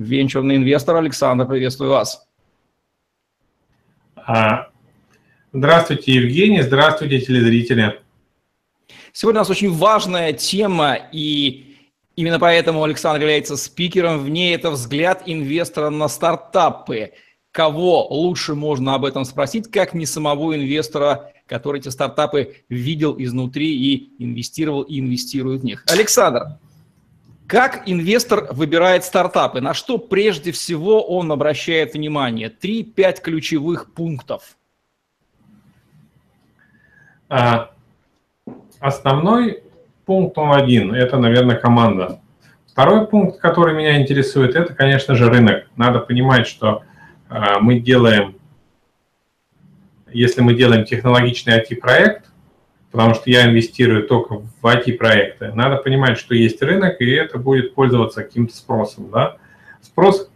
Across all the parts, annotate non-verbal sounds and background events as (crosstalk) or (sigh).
венчурный инвестор. Александр, приветствую вас. А, здравствуйте, Евгений, здравствуйте, телезрители. Сегодня у нас очень важная тема, и именно поэтому Александр является спикером. В ней это взгляд инвестора на стартапы. Кого лучше можно об этом спросить, как не самого инвестора, который эти стартапы видел изнутри и инвестировал и инвестирует в них. Александр, как инвестор выбирает стартапы? На что прежде всего он обращает внимание? Три-пять ключевых пунктов. А, основной пункт номер один – это, наверное, команда. Второй пункт, который меня интересует, это, конечно же, рынок. Надо понимать, что а, мы делаем, если мы делаем технологичный IT-проект, потому что я инвестирую только в IT-проекты. Надо понимать, что есть рынок, и это будет пользоваться каким-то спросом. Да? Спрос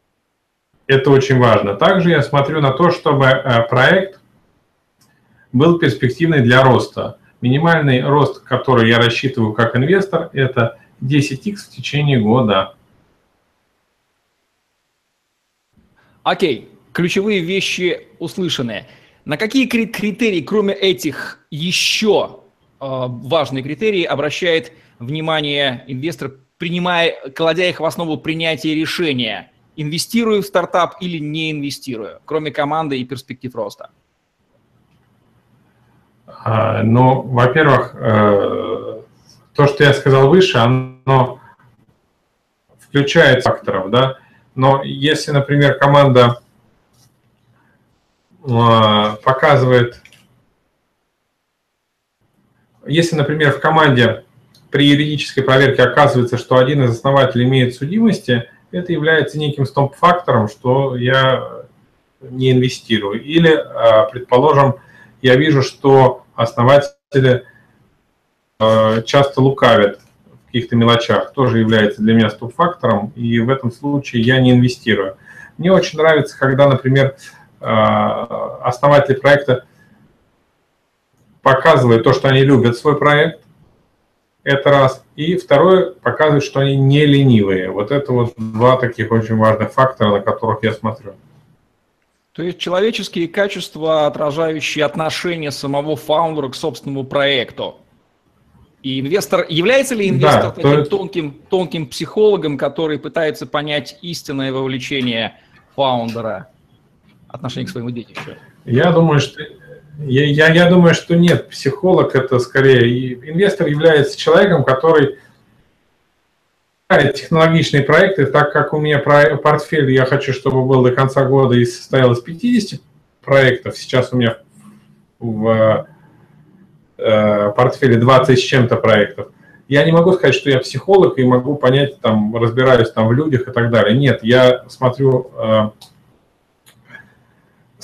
– это очень важно. Также я смотрю на то, чтобы э, проект был перспективный для роста. Минимальный рост, который я рассчитываю как инвестор, это 10x в течение года. Окей, ключевые вещи услышанные. На какие критерии, кроме этих, еще а, важные критерии обращает внимание инвестор, принимая, кладя их в основу принятия решения, инвестирую в стартап или не инвестирую, кроме команды и перспектив роста? А, ну, во-первых, э, то, что я сказал выше, оно включает факторов, да, но если, например, команда показывает, если, например, в команде при юридической проверке оказывается, что один из основателей имеет судимости, это является неким стоп-фактором, что я не инвестирую. Или, а, предположим, я вижу, что основатели а, часто лукавят в каких-то мелочах, тоже является для меня стоп-фактором, и в этом случае я не инвестирую. Мне очень нравится, когда, например, основатели проекта показывают то, что они любят свой проект, это раз. И второе, показывает, что они не ленивые. Вот это вот два таких очень важных фактора, на которых я смотрю. То есть человеческие качества, отражающие отношение самого фаундера к собственному проекту. И инвестор, является ли инвестор да, таким есть... тонким, тонким психологом, который пытается понять истинное вовлечение фаундера? Отношение к своему детищу? Я думаю, что я, я, я думаю, что нет. Психолог это скорее инвестор является человеком, который технологичные проекты, так как у меня портфель, я хочу, чтобы был до конца года и состоял из 50 проектов. Сейчас у меня в э, портфеле 20 с чем-то проектов. Я не могу сказать, что я психолог и могу понять, там, разбираюсь там в людях и так далее. Нет, я смотрю э,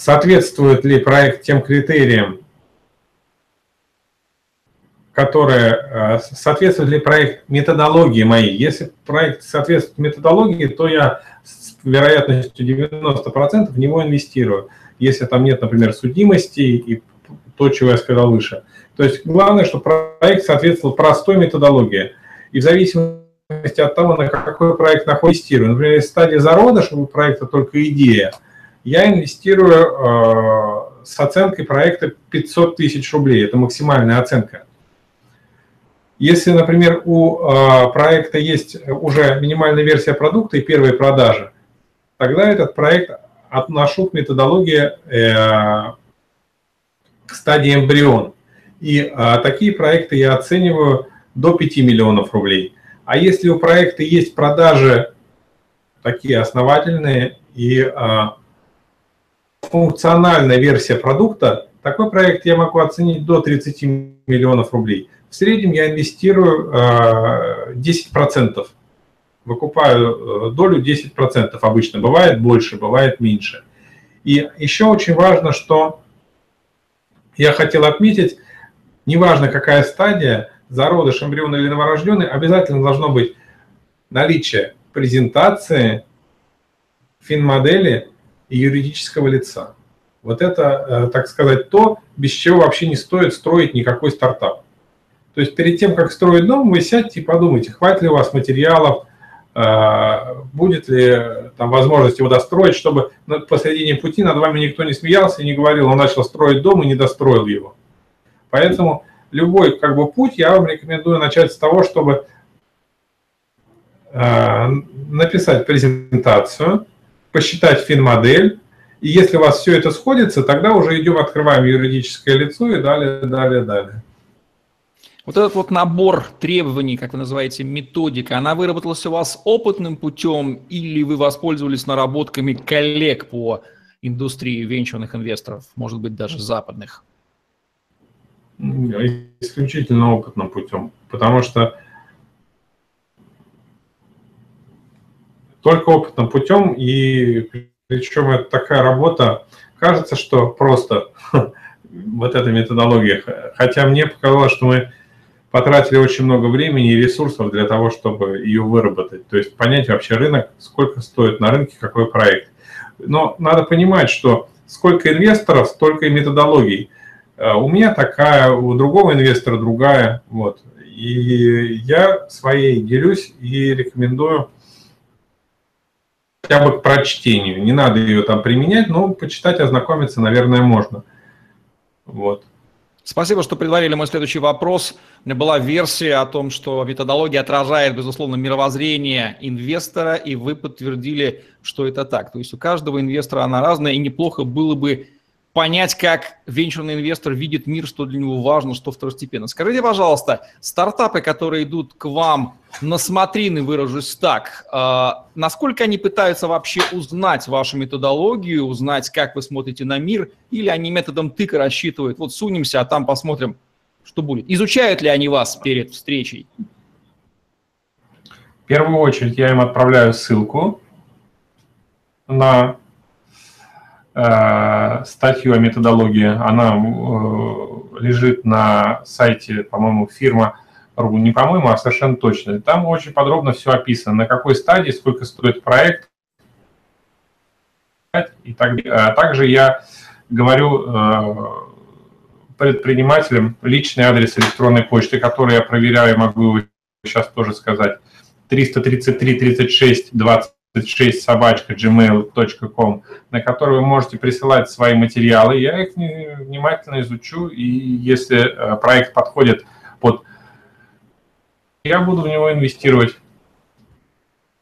соответствует ли проект тем критериям, которые, э, соответствует ли проект методологии моей. Если проект соответствует методологии, то я с вероятностью 90% в него инвестирую. Если там нет, например, судимости и то, чего я сказал выше. То есть главное, чтобы проект соответствовал простой методологии. И в зависимости от того, на какой проект находится, например, стадия зародыша у проекта только идея – я инвестирую э, с оценкой проекта 500 тысяч рублей. Это максимальная оценка. Если, например, у э, проекта есть уже минимальная версия продукта и первые продажи, тогда этот проект отношу к методологии э, к стадии эмбрион. И э, такие проекты я оцениваю до 5 миллионов рублей. А если у проекта есть продажи такие основательные и э, функциональная версия продукта, такой проект я могу оценить до 30 миллионов рублей. В среднем я инвестирую 10%. выкупаю долю 10%. Обычно бывает больше, бывает меньше. И еще очень важно, что я хотел отметить, неважно какая стадия, зародыш, эмбрион или новорожденный, обязательно должно быть наличие презентации, финмодели и юридического лица. Вот это, э, так сказать, то, без чего вообще не стоит строить никакой стартап. То есть перед тем, как строить дом, вы сядьте и подумайте, хватит ли у вас материалов, э, будет ли там возможность его достроить, чтобы посредине пути над вами никто не смеялся и не говорил, он начал строить дом и не достроил его. Поэтому любой как бы путь я вам рекомендую начать с того, чтобы э, написать презентацию, посчитать финмодель, и если у вас все это сходится, тогда уже идем, открываем юридическое лицо и далее, далее, далее. Вот этот вот набор требований, как вы называете, методика, она выработалась у вас опытным путем или вы воспользовались наработками коллег по индустрии венчурных инвесторов, может быть, даже западных? Исключительно опытным путем, потому что только опытным путем, и причем это такая работа, кажется, что просто (laughs) вот эта методология, хотя мне показалось, что мы потратили очень много времени и ресурсов для того, чтобы ее выработать, то есть понять вообще рынок, сколько стоит на рынке какой проект. Но надо понимать, что сколько инвесторов, столько и методологий. Э, у меня такая, у другого инвестора другая, вот. И я своей делюсь и рекомендую хотя бы к прочтению. Не надо ее там применять, но почитать, ознакомиться, наверное, можно. Вот. Спасибо, что предварили мой следующий вопрос. У меня была версия о том, что методология отражает, безусловно, мировоззрение инвестора, и вы подтвердили, что это так. То есть у каждого инвестора она разная, и неплохо было бы понять, как венчурный инвестор видит мир, что для него важно, что второстепенно. Скажите, пожалуйста, стартапы, которые идут к вам на смотрины, выражусь так, э, насколько они пытаются вообще узнать вашу методологию, узнать, как вы смотрите на мир, или они методом тыка рассчитывают, вот сунемся, а там посмотрим, что будет. Изучают ли они вас перед встречей? В первую очередь я им отправляю ссылку на статью о методологии. Она э, лежит на сайте, по-моему, фирма не по-моему, а совершенно точно. Там очень подробно все описано, на какой стадии, сколько стоит проект. И так, а также я говорю э, предпринимателям личный адрес электронной почты, который я проверяю, могу сейчас тоже сказать. 333 36 20 36 собачка gmail.com, на который вы можете присылать свои материалы. Я их внимательно изучу, и если э, проект подходит под... Я буду в него инвестировать.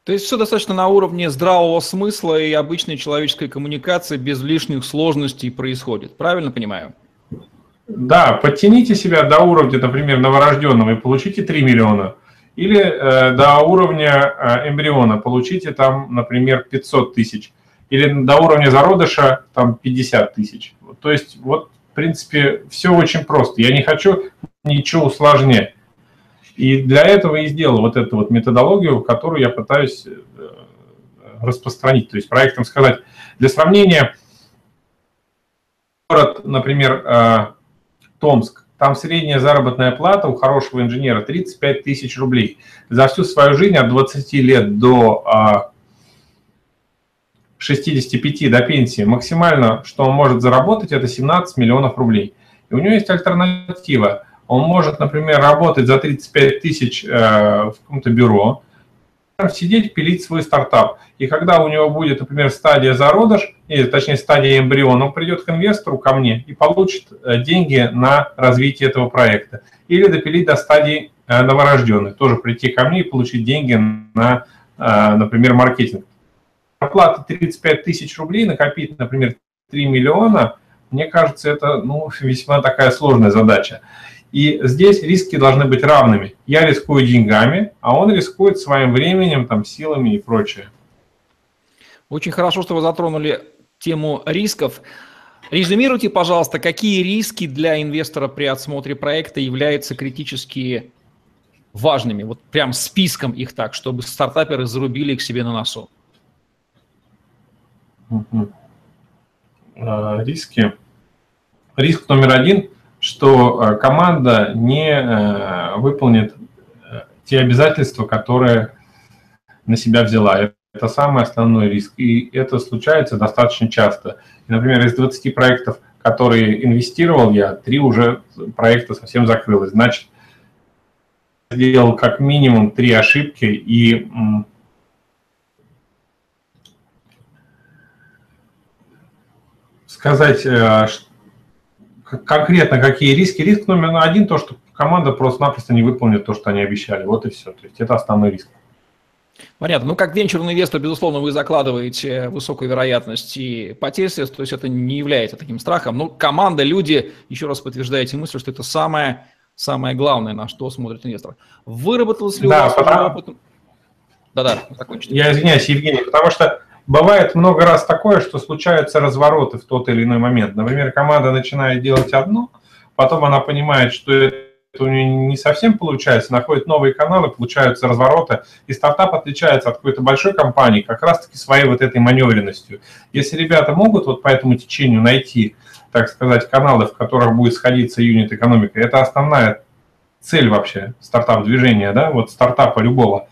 То есть все достаточно на уровне здравого смысла и обычной человеческой коммуникации без лишних сложностей происходит. Правильно понимаю? Да, подтяните себя до уровня, например, новорожденного и получите 3 миллиона – или э, до уровня э, эмбриона получите там, например, 500 тысяч, или до уровня зародыша там 50 тысяч. То есть вот, в принципе, все очень просто. Я не хочу ничего усложнять. И для этого и сделал вот эту вот методологию, которую я пытаюсь э, распространить. То есть проектом сказать, для сравнения, город, например, э, Томск, там средняя заработная плата у хорошего инженера 35 тысяч рублей. За всю свою жизнь от 20 лет до 65 а, до пенсии максимально, что он может заработать, это 17 миллионов рублей. И у него есть альтернатива. Он может, например, работать за 35 тысяч э, в каком-то бюро, сидеть, пилить свой стартап. И когда у него будет, например, стадия зародыш, или точнее стадия эмбриона, он придет к инвестору, ко мне, и получит э, деньги на развитие этого проекта. Или допилить до стадии э, новорожденных, тоже прийти ко мне и получить деньги на, э, например, маркетинг. Оплата 35 тысяч рублей, накопить, например, 3 миллиона, мне кажется, это ну, весьма такая сложная задача. И здесь риски должны быть равными. Я рискую деньгами, а он рискует своим временем, там, силами и прочее. Очень хорошо, что вы затронули тему рисков. Резюмируйте, пожалуйста, какие риски для инвестора при отсмотре проекта являются критически важными, вот прям списком их так, чтобы стартаперы зарубили их себе на носу? Риски. Риск номер один, что команда не выполнит те обязательства, которые на себя взяла. Это самый основной риск. И это случается достаточно часто. Например, из 20 проектов, которые инвестировал я, три уже проекта совсем закрылось. Значит, сделал как минимум три ошибки и сказать э, конкретно какие риски. Риск номер один то, что команда просто-напросто не выполнит то, что они обещали. Вот и все. То есть это основной риск. Понятно. Ну, как венчурный инвестор, безусловно, вы закладываете высокую вероятность и потерь средств, то есть это не является таким страхом. Но команда, люди, еще раз подтверждаете мысль, что это самое, самое главное, на что смотрит инвестор. Выработалось ли да, у вас потому... опыт? Да-да, закончите. Я извиняюсь, Евгений, потому что бывает много раз такое, что случаются развороты в тот или иной момент. Например, команда начинает делать одно, потом она понимает, что это у нее не совсем получается, находит новые каналы, получаются развороты, и стартап отличается от какой-то большой компании как раз-таки своей вот этой маневренностью. Если ребята могут вот по этому течению найти, так сказать, каналы, в которых будет сходиться юнит-экономика, это основная цель вообще стартап-движения, да, вот стартапа любого,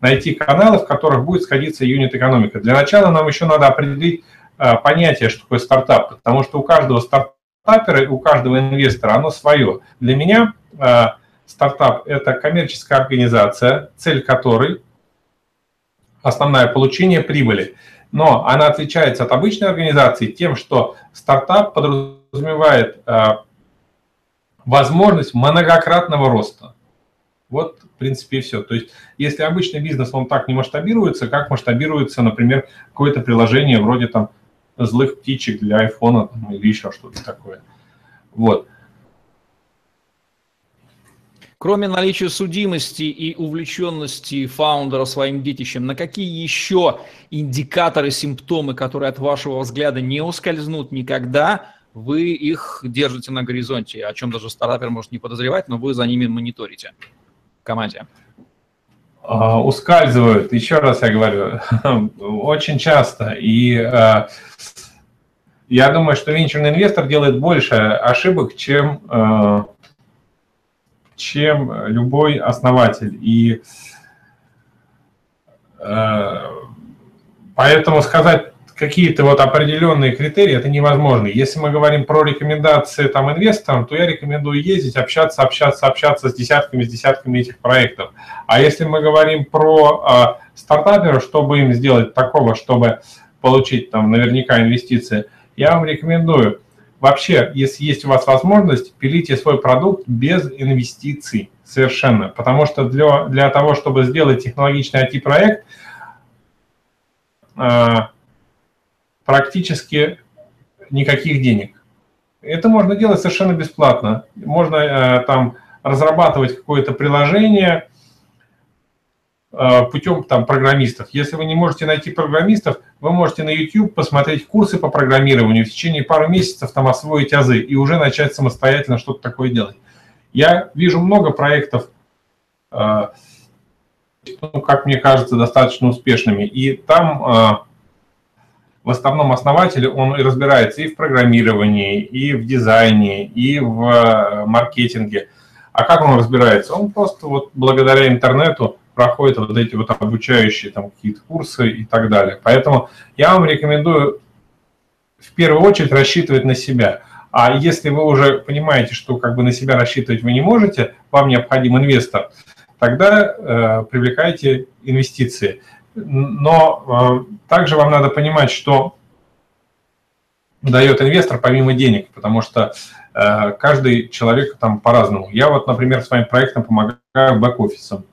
найти каналы, в которых будет сходиться юнит-экономика. Для начала нам еще надо определить а, понятие, что такое стартап, потому что у каждого стартапера, у каждого инвестора оно свое. Для меня Э, стартап – это коммерческая организация, цель которой основное получение прибыли. Но она отличается от обычной организации тем, что стартап подразумевает э, возможность многократного роста. Вот, принципе, и все. То есть, если обычный бизнес, он так не масштабируется, как масштабируется, например, какое-то приложение вроде там злых птичек для айфона или еще что-то такое. Вот. Кроме наличия судимости и увлеченности фаундера своим детищем, на какие еще индикаторы, симптомы, которые от вашего взгляда не ускользнут никогда, вы их держите на горизонте, о чем даже стартапер может не подозревать, но вы за ними мониторите команде? Uh, ускальзывают, еще раз я говорю, (laughs) очень часто. И uh, я думаю, что венчурный инвестор делает больше ошибок, чем uh, чем любой основатель. И поэтому сказать какие-то вот определенные критерии, это невозможно. Если мы говорим про рекомендации там инвесторам, то я рекомендую ездить, общаться, общаться, общаться с десятками, с десятками этих проектов. А если мы говорим про э, стартаперов, чтобы им сделать такого, чтобы получить там наверняка инвестиции, я вам рекомендую вообще, если есть у вас возможность, пилите свой продукт без инвестиций совершенно. Потому что для, для того, чтобы сделать технологичный IT-проект, а, практически никаких денег. Это можно делать совершенно бесплатно. Можно а, там разрабатывать какое-то приложение, Э, путем там, программистов. Если вы не можете найти программистов, вы можете на YouTube посмотреть курсы по программированию, в течение пары месяцев там освоить азы и уже начать самостоятельно что-то такое делать. Я вижу много проектов, э, ну, как мне кажется, достаточно успешными. И там э, в основном основатель, он и разбирается и в программировании, и в дизайне, и в маркетинге. А как он разбирается? Он просто вот благодаря интернету проходят вот эти вот обучающие там какие-то курсы и так далее. Поэтому я вам рекомендую в первую очередь рассчитывать на себя. А если вы уже понимаете, что как бы на себя рассчитывать вы не можете, вам необходим инвестор, тогда э, привлекайте инвестиции. Но э, также вам надо понимать, что дает инвестор помимо денег, потому что э, каждый человек там по-разному. Я вот, например, своим проектом помогаю бэк-офисам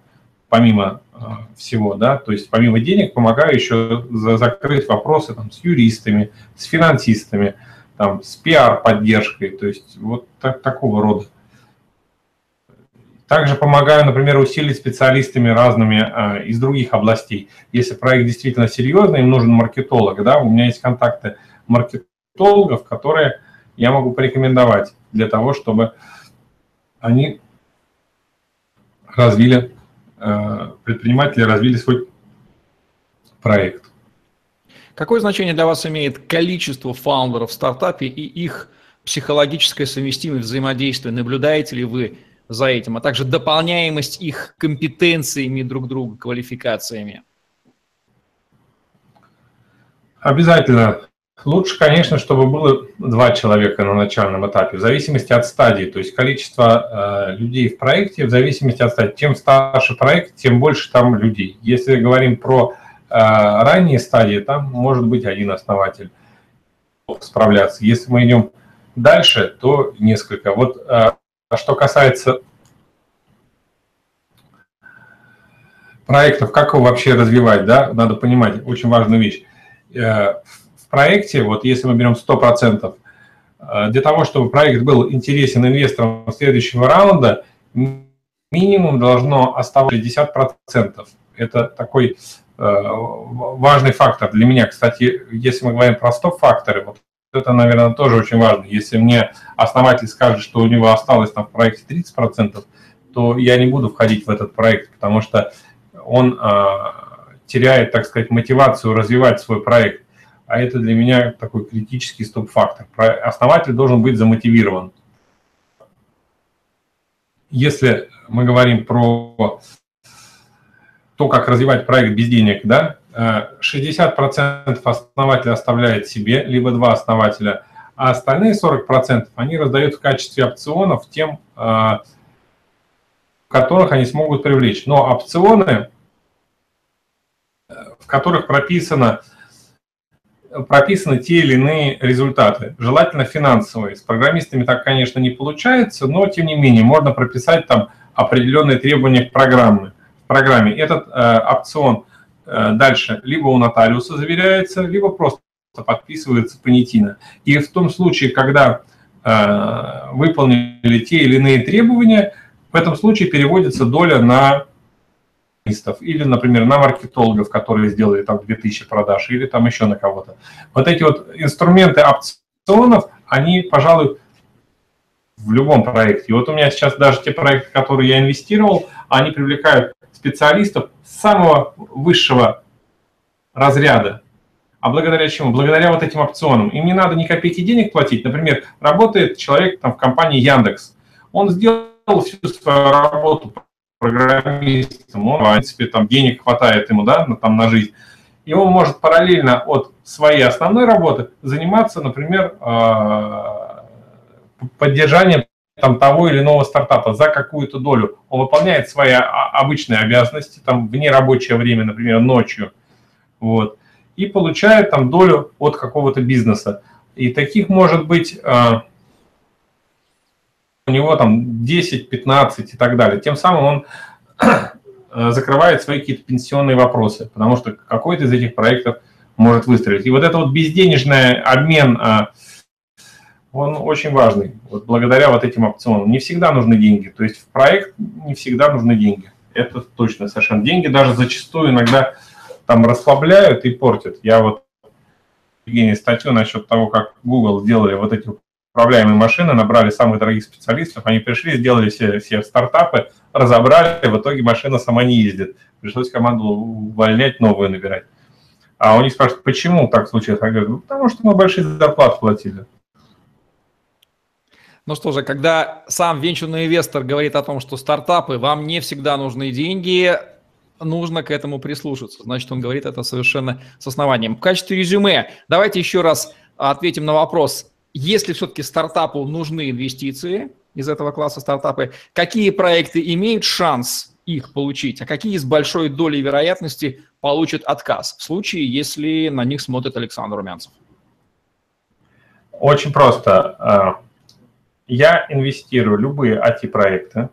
помимо э, всего, да, то есть помимо денег помогаю еще за, закрыть вопросы там, с юристами, с финансистами, там, с пиар-поддержкой, то есть вот так, такого рода. Также помогаю, например, усилить специалистами разными а, из других областей. Если проект действительно серьезный, им нужен маркетолог, да, у меня есть контакты маркетологов, которые я могу порекомендовать для того, чтобы они развили, э, предприниматели развили свой проект. Какое значение для вас имеет количество фаундеров в стартапе и их психологическое совместимое взаимодействие? Наблюдаете ли вы за этим, а также дополняемость их компетенциями друг друга, квалификациями? Обязательно. Лучше, конечно, чтобы было два человека на начальном этапе, в зависимости от стадии. То есть количество э, людей в проекте в зависимости от стадии. Чем старше проект, тем больше там людей. Если говорим про э, ранние стадии, там может быть один основатель справляться. Если мы идем дальше, то несколько. Вот э, что касается проектов, как его вообще развивать, да, надо понимать очень важную вещь. Э, в проекте, вот если мы берем 100%, э, для того, чтобы проект был интересен инвесторам следующего раунда, минимум должно оставаться 60%. Это такой э, важный фактор для меня. Кстати, если мы говорим про стоп-факторы, вот это, наверное, тоже очень важно. Если мне основатель скажет, что у него осталось там в проекте 30%, то я не буду входить в этот проект, потому что он теряет, так сказать, мотивацию развивать свой проект. А это для меня такой критический стоп-фактор. Основатель должен быть замотивирован. Если мы говорим про то, как развивать проект без денег, да, 60% основателя оставляет себе, либо два основателя, а остальные 40% они раздают в качестве опционов тем, а, которых они смогут привлечь. Но опционы в которых прописано, прописаны те или иные результаты, желательно финансовые. С программистами так, конечно, не получается, но, тем не менее, можно прописать там определенные требования к программе. В программе этот э, опцион э, дальше либо у нотариуса заверяется, либо просто подписывается понятийно. И в том случае, когда э, выполнили те или иные требования, в этом случае переводится доля на или, например, на маркетологов, которые сделали там 2000 продаж, или там еще на кого-то. Вот эти вот инструменты опционов, они, пожалуй, в любом проекте. Вот у меня сейчас даже те проекты, которые я инвестировал, они привлекают специалистов самого высшего разряда. А благодаря чему? Благодаря вот этим опционам. Им не надо ни копейки денег платить. Например, работает человек там в компании Яндекс. Он сделал всю свою работу программистом, он, в принципе, там денег хватает ему, да, там на жизнь. И он может параллельно от своей основной работы заниматься, например, а, поддержанием там, того или иного стартапа за какую-то долю. Он выполняет свои обычные обязанности, там, вне рабочее время, например, ночью, вот, и получает там долю от какого-то бизнеса. И таких может быть а, у него там 10, 15 и так далее. Тем самым он э, закрывает свои какие-то пенсионные вопросы, потому что какой-то из этих проектов может выстрелить. И вот это вот безденежный обмен, а, он очень важный, вот благодаря вот этим опционам. Не всегда нужны деньги, то есть в проект не всегда нужны деньги. Это точно совершенно. Деньги даже зачастую иногда там расслабляют и портят. Я вот Евгений статью насчет того, как Google сделали вот эти управляемые машины, набрали самых дорогих специалистов, они пришли, сделали все, все стартапы, разобрали, в итоге машина сама не ездит. Пришлось команду увольнять, новую набирать. А у них спрашивают, почему так случилось? Я говорю, ну, потому что мы большие зарплаты платили. Ну что же, когда сам венчурный инвестор говорит о том, что стартапы, вам не всегда нужны деньги, нужно к этому прислушаться. Значит, он говорит это совершенно с основанием. В качестве резюме давайте еще раз ответим на вопрос, если все-таки стартапу нужны инвестиции из этого класса стартапы, какие проекты имеют шанс их получить, а какие с большой долей вероятности получат отказ в случае, если на них смотрит Александр Румянцев? Очень просто. Я инвестирую любые IT-проекты,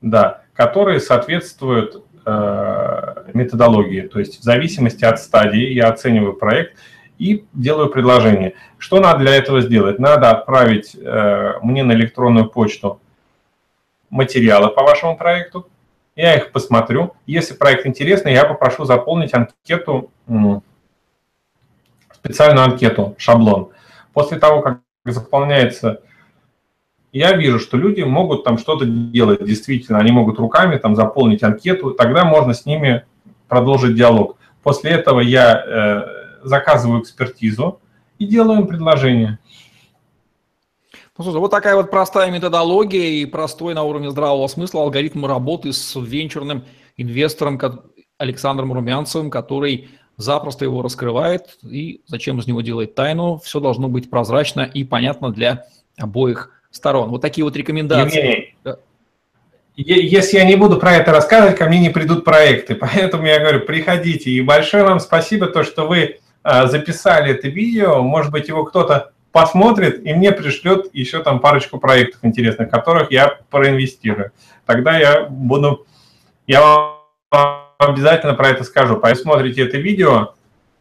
да, которые соответствуют э, методологии. То есть в зависимости от стадии я оцениваю проект – и делаю предложение. Что надо для этого сделать? Надо отправить э, мне на электронную почту материалы по вашему проекту. Я их посмотрю. Если проект интересный, я попрошу заполнить анкету, специальную анкету, шаблон. После того, как заполняется я вижу, что люди могут там что-то делать, действительно, они могут руками там заполнить анкету, тогда можно с ними продолжить диалог. После этого я э, заказываю экспертизу и делаю им предложение. Ну, слушай, вот такая вот простая методология и простой на уровне здравого смысла алгоритм работы с венчурным инвестором Александром Румянцевым, который запросто его раскрывает и зачем из него делать тайну. Все должно быть прозрачно и понятно для обоих сторон. Вот такие вот рекомендации. Евгений, если я не буду про это рассказывать, ко мне не придут проекты. (laughs) Поэтому я говорю, приходите. И большое вам спасибо, то, что вы а, записали это видео. Может быть, его кто-то посмотрит и мне пришлет еще там парочку проектов интересных, которых я проинвестирую. Тогда я буду, я вам обязательно про это скажу. Посмотрите это видео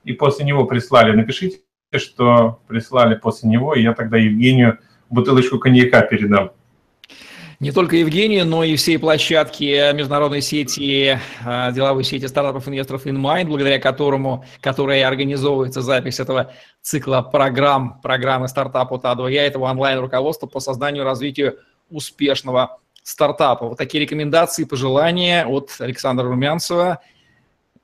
и после него прислали. Напишите, что прислали после него, и я тогда Евгению бутылочку коньяка передам. Не только Евгению, но и всей площадке международной сети, а, деловой сети стартапов инвесторов InMind, благодаря которому, которая организовывается запись этого цикла программ, программы стартапа от А Я, этого онлайн-руководства по созданию и развитию успешного стартапа. Вот такие рекомендации, пожелания от Александра Румянцева –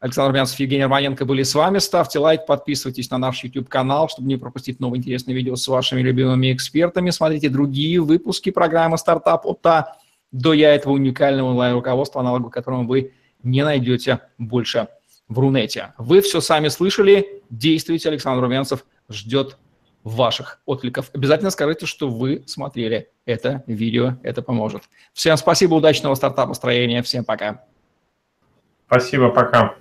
Александр Румянцев, Евгений Романенко были с вами. Ставьте лайк, подписывайтесь на наш YouTube-канал, чтобы не пропустить новые интересные видео с вашими любимыми экспертами. Смотрите другие выпуски программы «Стартап от А» до я этого уникального онлайн-руководства, аналогу которому вы не найдете больше в Рунете. Вы все сами слышали. Действуйте. Александр Румянцев ждет ваших откликов. Обязательно скажите, что вы смотрели это видео. Это поможет. Всем спасибо, удачного стартапа строения. Всем пока. Спасибо, пока.